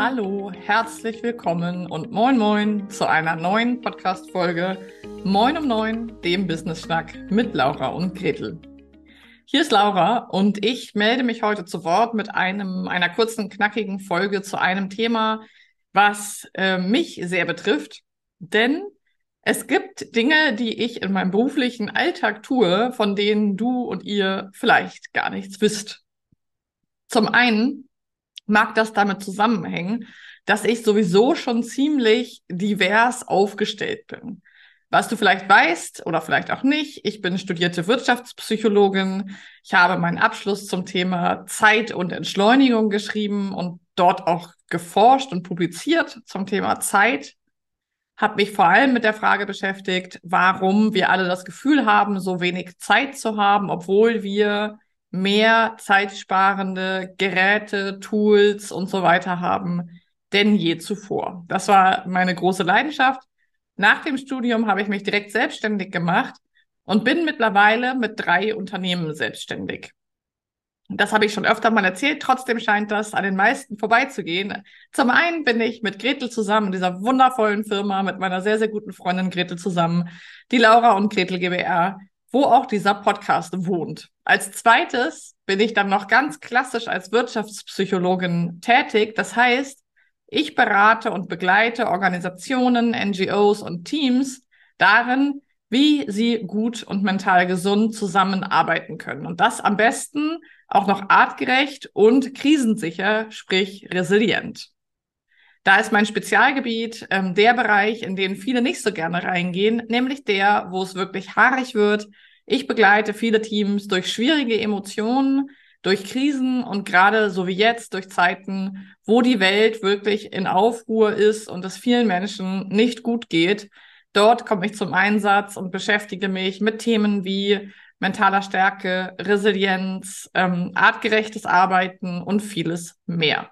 Hallo, herzlich willkommen und moin moin zu einer neuen Podcast-Folge Moin um Neun, dem Business-Schnack mit Laura und Gretel. Hier ist Laura und ich melde mich heute zu Wort mit einem, einer kurzen, knackigen Folge zu einem Thema, was äh, mich sehr betrifft. Denn es gibt Dinge, die ich in meinem beruflichen Alltag tue, von denen du und ihr vielleicht gar nichts wisst. Zum einen mag das damit zusammenhängen, dass ich sowieso schon ziemlich divers aufgestellt bin. Was du vielleicht weißt oder vielleicht auch nicht, ich bin studierte Wirtschaftspsychologin. Ich habe meinen Abschluss zum Thema Zeit und Entschleunigung geschrieben und dort auch geforscht und publiziert zum Thema Zeit. Habe mich vor allem mit der Frage beschäftigt, warum wir alle das Gefühl haben, so wenig Zeit zu haben, obwohl wir mehr zeitsparende Geräte, Tools und so weiter haben denn je zuvor. Das war meine große Leidenschaft. Nach dem Studium habe ich mich direkt selbstständig gemacht und bin mittlerweile mit drei Unternehmen selbstständig. Das habe ich schon öfter mal erzählt, trotzdem scheint das an den meisten vorbeizugehen. Zum einen bin ich mit Gretel zusammen, dieser wundervollen Firma, mit meiner sehr, sehr guten Freundin Gretel zusammen, die Laura und Gretel GBR, wo auch dieser Podcast wohnt. Als zweites bin ich dann noch ganz klassisch als Wirtschaftspsychologin tätig. Das heißt, ich berate und begleite Organisationen, NGOs und Teams darin, wie sie gut und mental gesund zusammenarbeiten können. Und das am besten auch noch artgerecht und krisensicher, sprich resilient. Da ist mein Spezialgebiet ähm, der Bereich, in den viele nicht so gerne reingehen, nämlich der, wo es wirklich haarig wird, ich begleite viele Teams durch schwierige Emotionen, durch Krisen und gerade so wie jetzt durch Zeiten, wo die Welt wirklich in Aufruhr ist und es vielen Menschen nicht gut geht. Dort komme ich zum Einsatz und beschäftige mich mit Themen wie mentaler Stärke, Resilienz, ähm, artgerechtes Arbeiten und vieles mehr.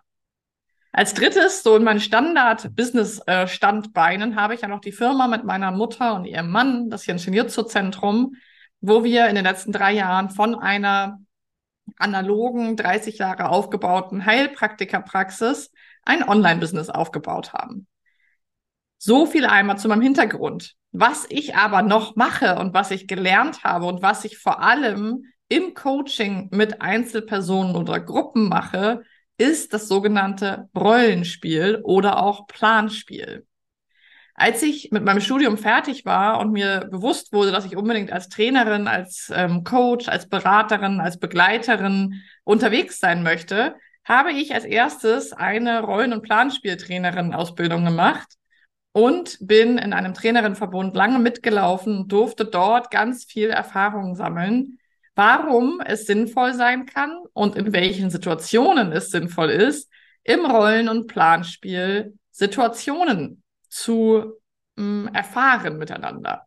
Als drittes, so in meinen Standard-Business-Standbeinen, habe ich ja noch die Firma mit meiner Mutter und ihrem Mann, das Ingenieurzentrum, wo wir in den letzten drei Jahren von einer analogen, 30 Jahre aufgebauten Heilpraktikerpraxis ein Online-Business aufgebaut haben. So viel einmal zu meinem Hintergrund. Was ich aber noch mache und was ich gelernt habe und was ich vor allem im Coaching mit Einzelpersonen oder Gruppen mache, ist das sogenannte Rollenspiel oder auch Planspiel. Als ich mit meinem Studium fertig war und mir bewusst wurde, dass ich unbedingt als Trainerin, als ähm, Coach, als Beraterin, als Begleiterin unterwegs sein möchte, habe ich als erstes eine Rollen- und Planspieltrainerin-Ausbildung gemacht und bin in einem Trainerinnenverbund lange mitgelaufen durfte dort ganz viel Erfahrung sammeln, warum es sinnvoll sein kann und in welchen Situationen es sinnvoll ist, im Rollen- und Planspiel Situationen zu mh, mm, erfahren miteinander.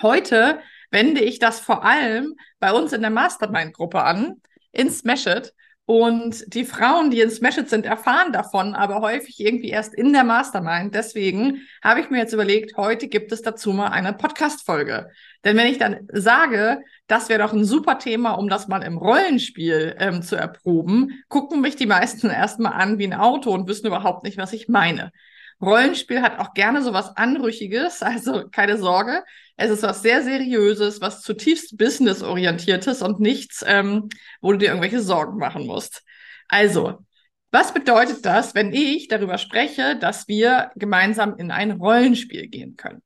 Heute wende ich das vor allem bei uns in der Mastermind-Gruppe an, in Smash It. Und die Frauen, die in Smash It sind, erfahren davon, aber häufig irgendwie erst in der Mastermind. Deswegen habe ich mir jetzt überlegt, heute gibt es dazu mal eine Podcast-Folge. Denn wenn ich dann sage, das wäre doch ein super Thema, um das mal im Rollenspiel ähm, zu erproben, gucken mich die meisten erstmal an wie ein Auto und wissen überhaupt nicht, was ich meine. Rollenspiel hat auch gerne so was Anrüchiges, also keine Sorge. Es ist was sehr Seriöses, was zutiefst businessorientiertes und nichts, ähm, wo du dir irgendwelche Sorgen machen musst. Also, was bedeutet das, wenn ich darüber spreche, dass wir gemeinsam in ein Rollenspiel gehen können?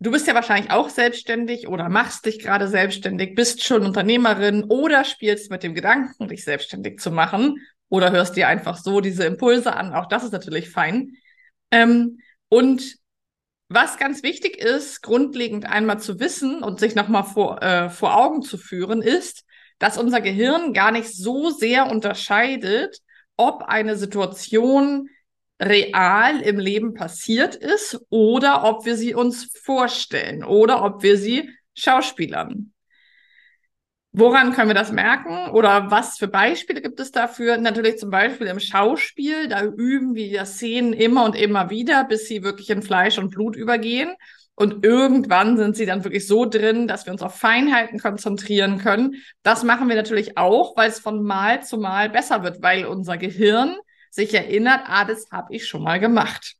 Du bist ja wahrscheinlich auch selbstständig oder machst dich gerade selbstständig, bist schon Unternehmerin oder spielst mit dem Gedanken, dich selbstständig zu machen oder hörst dir einfach so diese Impulse an. Auch das ist natürlich fein. Ähm, und was ganz wichtig ist, grundlegend einmal zu wissen und sich nochmal vor, äh, vor Augen zu führen, ist, dass unser Gehirn gar nicht so sehr unterscheidet, ob eine Situation real im Leben passiert ist oder ob wir sie uns vorstellen oder ob wir sie schauspielern. Woran können wir das merken? Oder was für Beispiele gibt es dafür? Natürlich zum Beispiel im Schauspiel, da üben wir die Szenen immer und immer wieder, bis sie wirklich in Fleisch und Blut übergehen. Und irgendwann sind sie dann wirklich so drin, dass wir uns auf Feinheiten konzentrieren können. Das machen wir natürlich auch, weil es von Mal zu Mal besser wird, weil unser Gehirn sich erinnert, ah, das habe ich schon mal gemacht.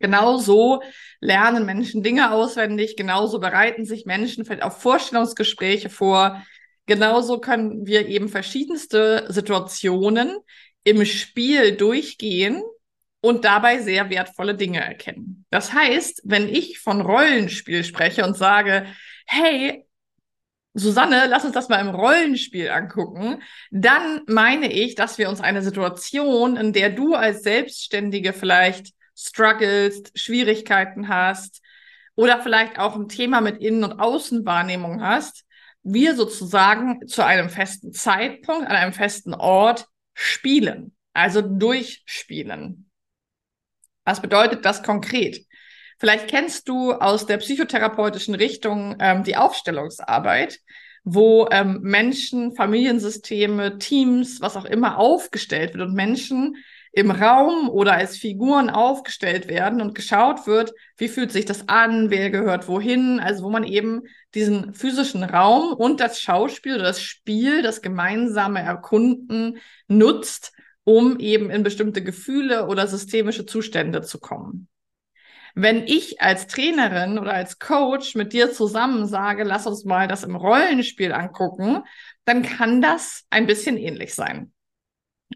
Genau so lernen Menschen Dinge auswendig, genauso bereiten sich Menschen vielleicht auf Vorstellungsgespräche vor. Genauso können wir eben verschiedenste Situationen im Spiel durchgehen und dabei sehr wertvolle Dinge erkennen. Das heißt, wenn ich von Rollenspiel spreche und sage, hey, Susanne, lass uns das mal im Rollenspiel angucken, dann meine ich, dass wir uns eine Situation, in der du als Selbstständige vielleicht strugglest, Schwierigkeiten hast oder vielleicht auch ein Thema mit Innen- und Außenwahrnehmung hast, wir sozusagen zu einem festen Zeitpunkt, an einem festen Ort spielen, also durchspielen. Was bedeutet das konkret? Vielleicht kennst du aus der psychotherapeutischen Richtung ähm, die Aufstellungsarbeit, wo ähm, Menschen, Familiensysteme, Teams, was auch immer aufgestellt wird und Menschen im Raum oder als Figuren aufgestellt werden und geschaut wird, wie fühlt sich das an, wer gehört wohin, also wo man eben diesen physischen Raum und das Schauspiel oder das Spiel, das gemeinsame Erkunden nutzt, um eben in bestimmte Gefühle oder systemische Zustände zu kommen. Wenn ich als Trainerin oder als Coach mit dir zusammen sage, lass uns mal das im Rollenspiel angucken, dann kann das ein bisschen ähnlich sein.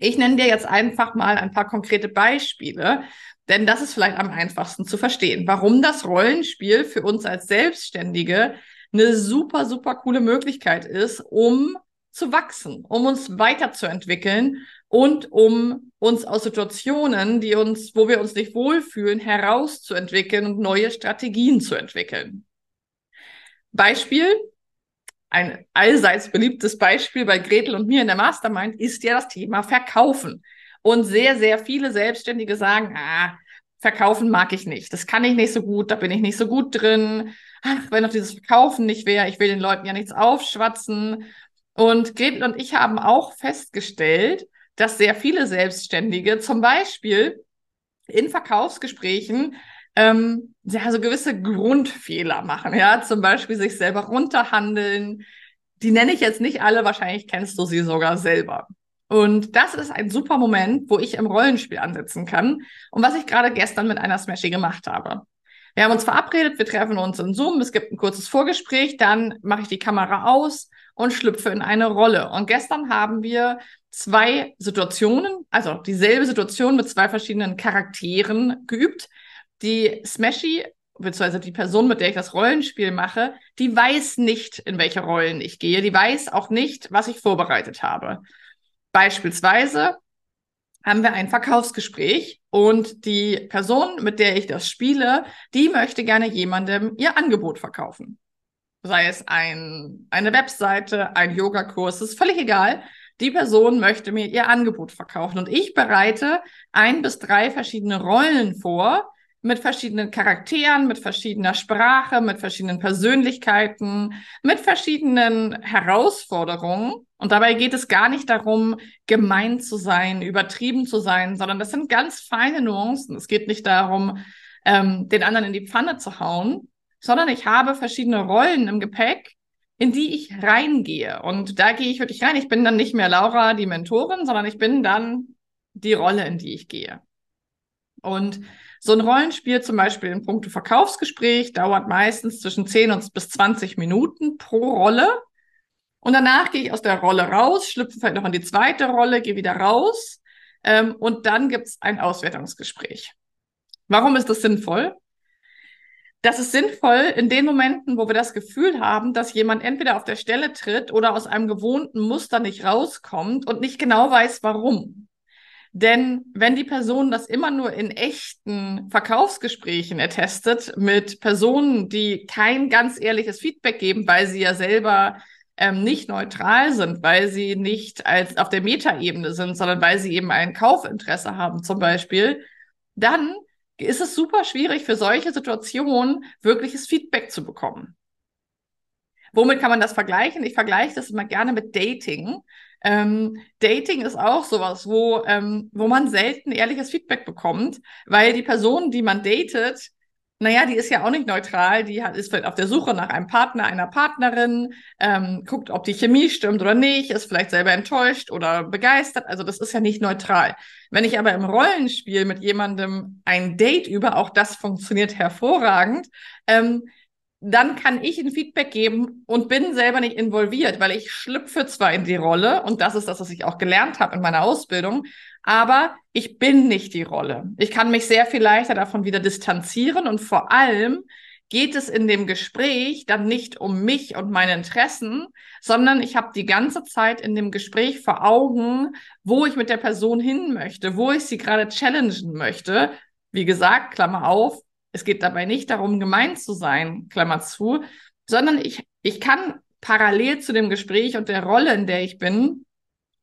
Ich nenne dir jetzt einfach mal ein paar konkrete Beispiele, denn das ist vielleicht am einfachsten zu verstehen, warum das Rollenspiel für uns als Selbstständige eine super, super coole Möglichkeit ist, um zu wachsen, um uns weiterzuentwickeln und um uns aus Situationen, die uns, wo wir uns nicht wohlfühlen, herauszuentwickeln und neue Strategien zu entwickeln. Beispiel, ein allseits beliebtes Beispiel bei Gretel und mir in der Mastermind ist ja das Thema Verkaufen. Und sehr, sehr viele Selbstständige sagen, ah, Verkaufen mag ich nicht. Das kann ich nicht so gut, da bin ich nicht so gut drin. Ach, wenn doch dieses Verkaufen nicht wäre, ich will den Leuten ja nichts aufschwatzen. Und Gretel und ich haben auch festgestellt, dass sehr viele Selbstständige zum Beispiel in Verkaufsgesprächen ähm, ja, gewisse Grundfehler machen, ja, zum Beispiel sich selber runterhandeln. Die nenne ich jetzt nicht alle, wahrscheinlich kennst du sie sogar selber. Und das ist ein super Moment, wo ich im Rollenspiel ansetzen kann und was ich gerade gestern mit einer Smashy gemacht habe. Wir haben uns verabredet, wir treffen uns in Zoom, es gibt ein kurzes Vorgespräch, dann mache ich die Kamera aus und schlüpfe in eine Rolle. Und gestern haben wir zwei Situationen, also dieselbe Situation mit zwei verschiedenen Charakteren geübt. Die Smashy, beziehungsweise die Person, mit der ich das Rollenspiel mache, die weiß nicht, in welche Rollen ich gehe. Die weiß auch nicht, was ich vorbereitet habe. Beispielsweise haben wir ein Verkaufsgespräch und die Person, mit der ich das spiele, die möchte gerne jemandem ihr Angebot verkaufen. Sei es ein, eine Webseite, ein Yogakurs, ist völlig egal. Die Person möchte mir ihr Angebot verkaufen und ich bereite ein bis drei verschiedene Rollen vor mit verschiedenen Charakteren, mit verschiedener Sprache, mit verschiedenen Persönlichkeiten, mit verschiedenen Herausforderungen. Und dabei geht es gar nicht darum, gemein zu sein, übertrieben zu sein, sondern das sind ganz feine Nuancen. Es geht nicht darum, ähm, den anderen in die Pfanne zu hauen, sondern ich habe verschiedene Rollen im Gepäck, in die ich reingehe. Und da gehe ich wirklich rein. Ich bin dann nicht mehr Laura, die Mentorin, sondern ich bin dann die Rolle, in die ich gehe. Und so ein Rollenspiel zum Beispiel in puncto Verkaufsgespräch dauert meistens zwischen 10 und bis 20 Minuten pro Rolle. Und danach gehe ich aus der Rolle raus, schlüpfe vielleicht noch in die zweite Rolle, gehe wieder raus. Ähm, und dann gibt es ein Auswertungsgespräch. Warum ist das sinnvoll? Das ist sinnvoll in den Momenten, wo wir das Gefühl haben, dass jemand entweder auf der Stelle tritt oder aus einem gewohnten Muster nicht rauskommt und nicht genau weiß, warum. Denn wenn die Person das immer nur in echten Verkaufsgesprächen ertestet, mit Personen, die kein ganz ehrliches Feedback geben, weil sie ja selber ähm, nicht neutral sind, weil sie nicht als auf der Metaebene sind, sondern weil sie eben ein Kaufinteresse haben zum Beispiel, dann ist es super schwierig für solche Situationen wirkliches Feedback zu bekommen. Womit kann man das vergleichen? Ich vergleiche das immer gerne mit Dating. Ähm, Dating ist auch sowas, wo, ähm, wo man selten ehrliches Feedback bekommt, weil die Person, die man datet, naja, die ist ja auch nicht neutral, die hat, ist vielleicht auf der Suche nach einem Partner, einer Partnerin, ähm, guckt, ob die Chemie stimmt oder nicht, ist vielleicht selber enttäuscht oder begeistert. Also das ist ja nicht neutral. Wenn ich aber im Rollenspiel mit jemandem ein Date über, auch das funktioniert hervorragend, ähm, dann kann ich ein Feedback geben und bin selber nicht involviert, weil ich schlüpfe zwar in die Rolle und das ist das, was ich auch gelernt habe in meiner Ausbildung, aber ich bin nicht die Rolle. Ich kann mich sehr viel leichter davon wieder distanzieren und vor allem geht es in dem Gespräch dann nicht um mich und meine Interessen, sondern ich habe die ganze Zeit in dem Gespräch vor Augen, wo ich mit der Person hin möchte, wo ich sie gerade challengen möchte. Wie gesagt, Klammer auf, es geht dabei nicht darum, gemein zu sein, Klammer zu, sondern ich, ich kann parallel zu dem Gespräch und der Rolle, in der ich bin,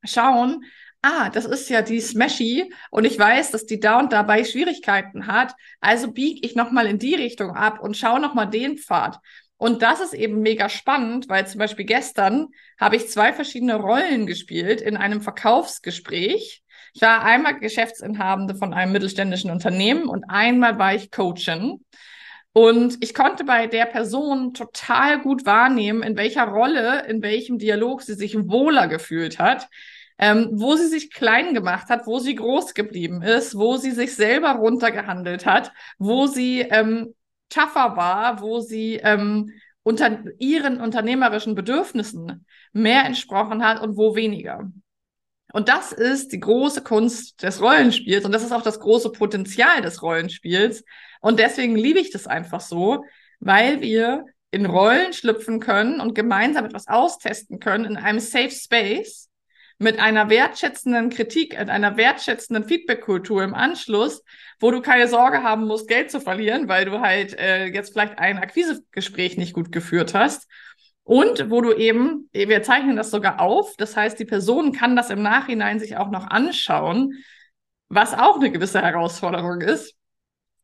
schauen, ah, das ist ja die Smashy und ich weiß, dass die da und dabei Schwierigkeiten hat, also biege ich nochmal in die Richtung ab und schaue nochmal den Pfad. Und das ist eben mega spannend, weil zum Beispiel gestern habe ich zwei verschiedene Rollen gespielt in einem Verkaufsgespräch. Ich war einmal Geschäftsinhabende von einem mittelständischen Unternehmen und einmal war ich Coachin. Und ich konnte bei der Person total gut wahrnehmen, in welcher Rolle, in welchem Dialog sie sich wohler gefühlt hat, ähm, wo sie sich klein gemacht hat, wo sie groß geblieben ist, wo sie sich selber runtergehandelt hat, wo sie ähm, tougher war, wo sie ähm, unter ihren unternehmerischen Bedürfnissen mehr entsprochen hat und wo weniger. Und das ist die große Kunst des Rollenspiels und das ist auch das große Potenzial des Rollenspiels. Und deswegen liebe ich das einfach so, weil wir in Rollen schlüpfen können und gemeinsam etwas austesten können in einem Safe Space mit einer wertschätzenden Kritik, mit einer wertschätzenden Feedback-Kultur im Anschluss, wo du keine Sorge haben musst, Geld zu verlieren, weil du halt äh, jetzt vielleicht ein Akquisegespräch nicht gut geführt hast und wo du eben, wir zeichnen das sogar auf, das heißt, die Person kann das im Nachhinein sich auch noch anschauen, was auch eine gewisse Herausforderung ist.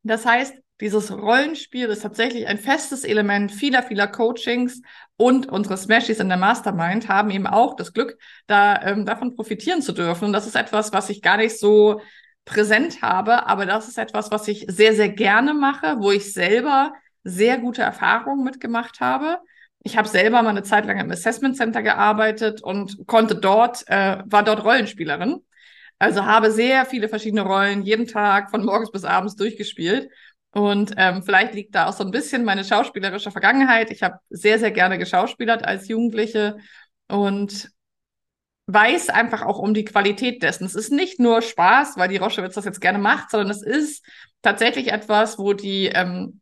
Das heißt, dieses Rollenspiel ist tatsächlich ein festes Element vieler, vieler Coachings und unsere Smashies in der Mastermind haben eben auch das Glück, da ähm, davon profitieren zu dürfen. Und das ist etwas, was ich gar nicht so präsent habe, aber das ist etwas, was ich sehr, sehr gerne mache, wo ich selber sehr gute Erfahrungen mitgemacht habe. Ich habe selber mal eine Zeit lang im Assessment Center gearbeitet und konnte dort, äh, war dort Rollenspielerin. Also habe sehr viele verschiedene Rollen jeden Tag von morgens bis abends durchgespielt. Und ähm, vielleicht liegt da auch so ein bisschen meine schauspielerische Vergangenheit. Ich habe sehr, sehr gerne geschauspielert als Jugendliche und weiß einfach auch um die Qualität dessen. Es ist nicht nur Spaß, weil die Roschewitz das jetzt gerne macht, sondern es ist tatsächlich etwas, wo die ähm,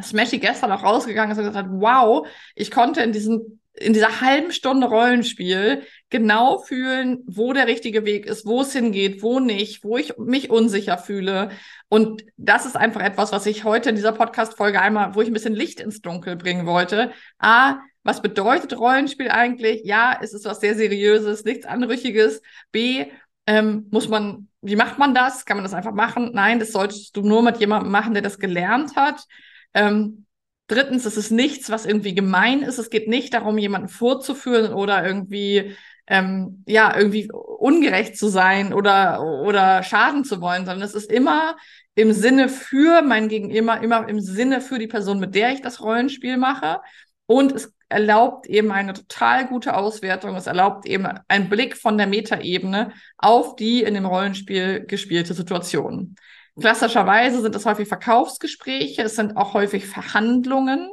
Smashy gestern auch rausgegangen ist und gesagt hat, wow, ich konnte in diesem in dieser halben Stunde Rollenspiel genau fühlen, wo der richtige Weg ist, wo es hingeht, wo nicht, wo ich mich unsicher fühle. Und das ist einfach etwas, was ich heute in dieser Podcast-Folge einmal, wo ich ein bisschen Licht ins Dunkel bringen wollte. A, was bedeutet Rollenspiel eigentlich? Ja, es ist was sehr Seriöses, nichts Anrüchiges. B, ähm, muss man, wie macht man das? Kann man das einfach machen? Nein, das solltest du nur mit jemandem machen, der das gelernt hat. Ähm, drittens, es ist nichts, was irgendwie gemein ist. Es geht nicht darum, jemanden vorzuführen oder irgendwie ähm, ja irgendwie ungerecht zu sein oder oder schaden zu wollen, sondern es ist immer im Sinne für mein Gegenüber, immer im Sinne für die Person, mit der ich das Rollenspiel mache. Und es erlaubt eben eine total gute Auswertung. Es erlaubt eben einen Blick von der Metaebene auf die in dem Rollenspiel gespielte Situation. Klassischerweise sind es häufig Verkaufsgespräche, es sind auch häufig Verhandlungen,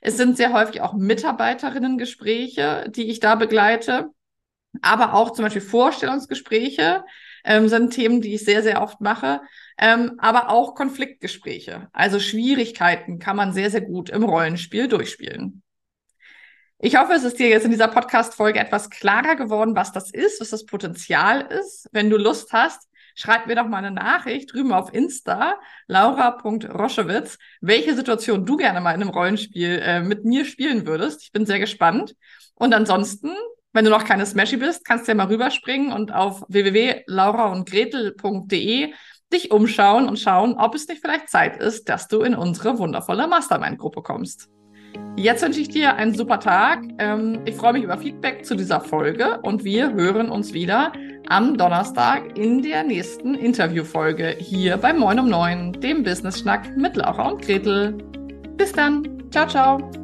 es sind sehr häufig auch Mitarbeiterinnengespräche, die ich da begleite, aber auch zum Beispiel Vorstellungsgespräche ähm, sind Themen, die ich sehr, sehr oft mache, ähm, aber auch Konfliktgespräche. Also Schwierigkeiten kann man sehr, sehr gut im Rollenspiel durchspielen. Ich hoffe, es ist dir jetzt in dieser Podcast-Folge etwas klarer geworden, was das ist, was das Potenzial ist. Wenn du Lust hast, schreib mir doch mal eine Nachricht drüben auf Insta, laura.roschewitz, welche Situation du gerne mal in einem Rollenspiel äh, mit mir spielen würdest. Ich bin sehr gespannt. Und ansonsten, wenn du noch keine Smashy bist, kannst du ja mal rüberspringen und auf www.lauraundgretel.de dich umschauen und schauen, ob es nicht vielleicht Zeit ist, dass du in unsere wundervolle Mastermind-Gruppe kommst. Jetzt wünsche ich dir einen super Tag. Ähm, ich freue mich über Feedback zu dieser Folge und wir hören uns wieder am Donnerstag in der nächsten Interviewfolge hier bei Moin um 9, dem Business Schnack mit Laura und Gretel. Bis dann. Ciao, ciao.